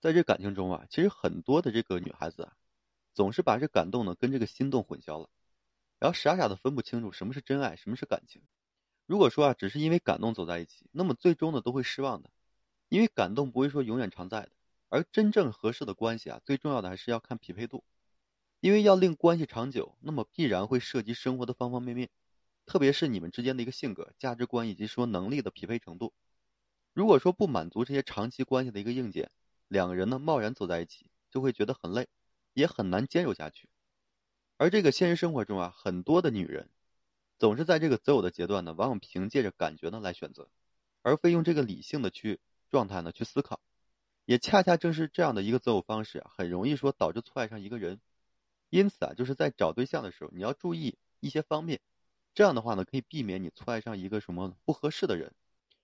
在这感情中啊，其实很多的这个女孩子啊，总是把这感动呢跟这个心动混淆了，然后傻傻的分不清楚什么是真爱，什么是感情。如果说啊，只是因为感动走在一起，那么最终呢都会失望的，因为感动不会说永远常在的，而真正合适的关系啊，最重要的还是要看匹配度，因为要令关系长久，那么必然会涉及生活的方方面面，特别是你们之间的一个性格、价值观以及说能力的匹配程度。如果说不满足这些长期关系的一个硬件，两个人呢，贸然走在一起，就会觉得很累，也很难坚守下去。而这个现实生活中啊，很多的女人，总是在这个择偶的阶段呢，往往凭借着感觉呢来选择，而非用这个理性的去状态呢去思考。也恰恰正是这样的一个择偶方式啊，很容易说导致错爱上一个人。因此啊，就是在找对象的时候，你要注意一些方面，这样的话呢，可以避免你错爱上一个什么不合适的人。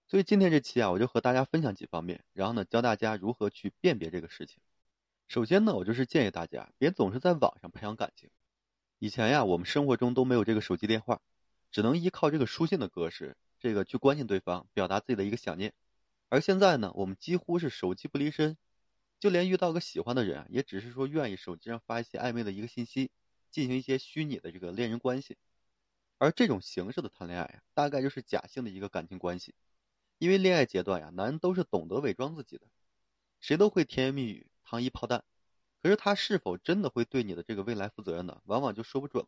所以今天这期啊，我就和大家分享几方面，然后呢，教大家如何去辨别这个事情。首先呢，我就是建议大家别总是在网上培养感情。以前呀，我们生活中都没有这个手机电话，只能依靠这个书信的格式，这个去关心对方，表达自己的一个想念。而现在呢，我们几乎是手机不离身，就连遇到个喜欢的人，也只是说愿意手机上发一些暧昧的一个信息，进行一些虚拟的这个恋人关系。而这种形式的谈恋爱啊，大概就是假性的一个感情关系。因为恋爱阶段呀，男人都是懂得伪装自己的，谁都会甜言蜜语、糖衣炮弹，可是他是否真的会对你的这个未来负责任呢？往往就说不准。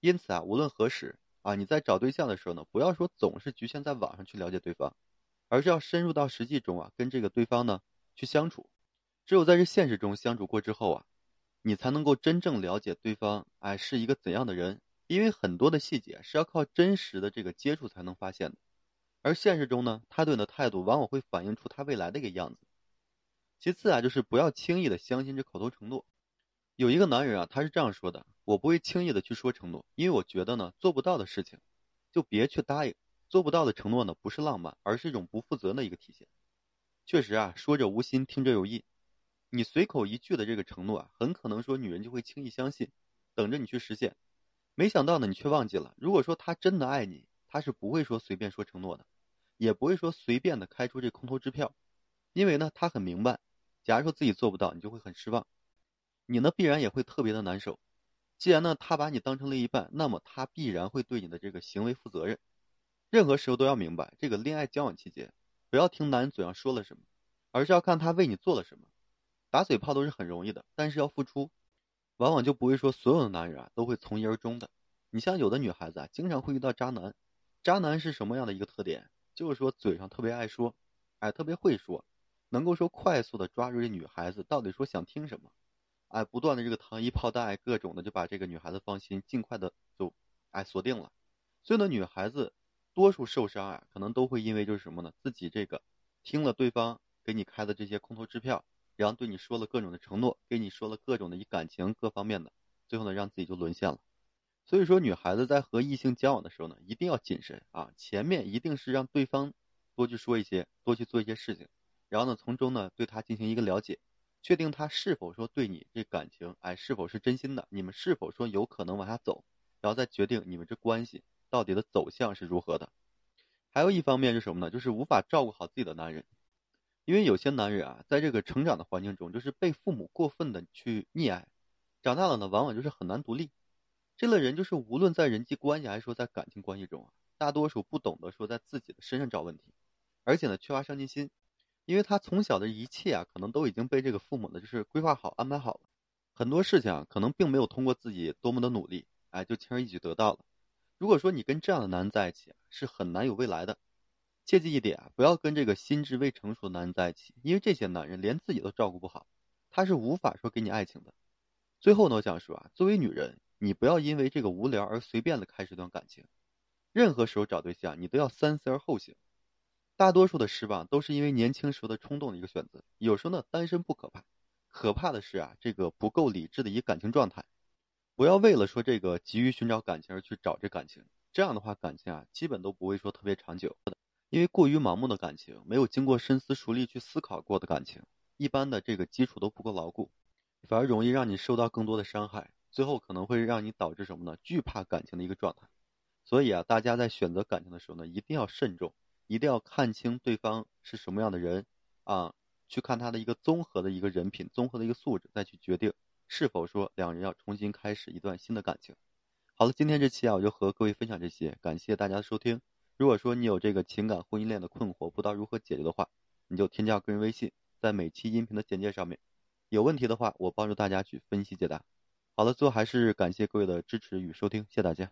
因此啊，无论何时啊，你在找对象的时候呢，不要说总是局限在网上去了解对方，而是要深入到实际中啊，跟这个对方呢去相处。只有在这现实中相处过之后啊，你才能够真正了解对方哎是一个怎样的人。因为很多的细节是要靠真实的这个接触才能发现的。而现实中呢，他对你的态度往往会反映出他未来的一个样子。其次啊，就是不要轻易的相信这口头承诺。有一个男人啊，他是这样说的：“我不会轻易的去说承诺，因为我觉得呢，做不到的事情，就别去答应。做不到的承诺呢，不是浪漫，而是一种不负责的一个体现。”确实啊，说者无心，听者有意。你随口一句的这个承诺啊，很可能说女人就会轻易相信，等着你去实现。没想到呢，你却忘记了。如果说他真的爱你，他是不会说随便说承诺的。也不会说随便的开出这空头支票，因为呢，他很明白，假如说自己做不到，你就会很失望，你呢必然也会特别的难受。既然呢他把你当成另一半，那么他必然会对你的这个行为负责任。任何时候都要明白，这个恋爱交往期间，不要听男人嘴上说了什么，而是要看他为你做了什么。打嘴炮都是很容易的，但是要付出，往往就不会说所有的男人啊都会从一而终的。你像有的女孩子啊，经常会遇到渣男，渣男是什么样的一个特点？就是说嘴上特别爱说，哎，特别会说，能够说快速的抓住这女孩子到底说想听什么，哎，不断的这个糖衣炮弹，各种的就把这个女孩子放心，尽快的就哎锁定了。所以呢，女孩子多数受伤啊，可能都会因为就是什么呢？自己这个听了对方给你开的这些空头支票，然后对你说了各种的承诺，给你说了各种的以感情各方面的，最后呢，让自己就沦陷了。所以说，女孩子在和异性交往的时候呢，一定要谨慎啊！前面一定是让对方多去说一些，多去做一些事情，然后呢，从中呢对他进行一个了解，确定他是否说对你这感情，哎，是否是真心的，你们是否说有可能往下走，然后再决定你们这关系到底的走向是如何的。还有一方面是什么呢？就是无法照顾好自己的男人，因为有些男人啊，在这个成长的环境中，就是被父母过分的去溺爱，长大了呢，往往就是很难独立。这类人就是无论在人际关系还是说在感情关系中啊，大多数不懂得说在自己的身上找问题，而且呢缺乏上进心，因为他从小的一切啊，可能都已经被这个父母呢就是规划好安排好了，很多事情啊可能并没有通过自己多么的努力，哎就轻而易举得到了。如果说你跟这样的男人在一起啊，是很难有未来的。切记一点啊，不要跟这个心智未成熟的男人在一起，因为这些男人连自己都照顾不好，他是无法说给你爱情的。最后呢，我想说啊，作为女人。你不要因为这个无聊而随便的开始一段感情，任何时候找对象，你都要三思而后行。大多数的失望都是因为年轻时候的冲动的一个选择。有时候呢，单身不可怕，可怕的是啊，这个不够理智的一个感情状态。不要为了说这个急于寻找感情而去找这感情，这样的话感情啊，基本都不会说特别长久。因为过于盲目的感情，没有经过深思熟虑去思考过的感情，一般的这个基础都不够牢固，反而容易让你受到更多的伤害。最后可能会让你导致什么呢？惧怕感情的一个状态。所以啊，大家在选择感情的时候呢，一定要慎重，一定要看清对方是什么样的人，啊，去看他的一个综合的一个人品、综合的一个素质，再去决定是否说两人要重新开始一段新的感情。好了，今天这期啊，我就和各位分享这些，感谢大家的收听。如果说你有这个情感婚姻链的困惑，不知道如何解决的话，你就添加个人微信，在每期音频的简介上面。有问题的话，我帮助大家去分析解答。好了，最后还是感谢各位的支持与收听，谢谢大家。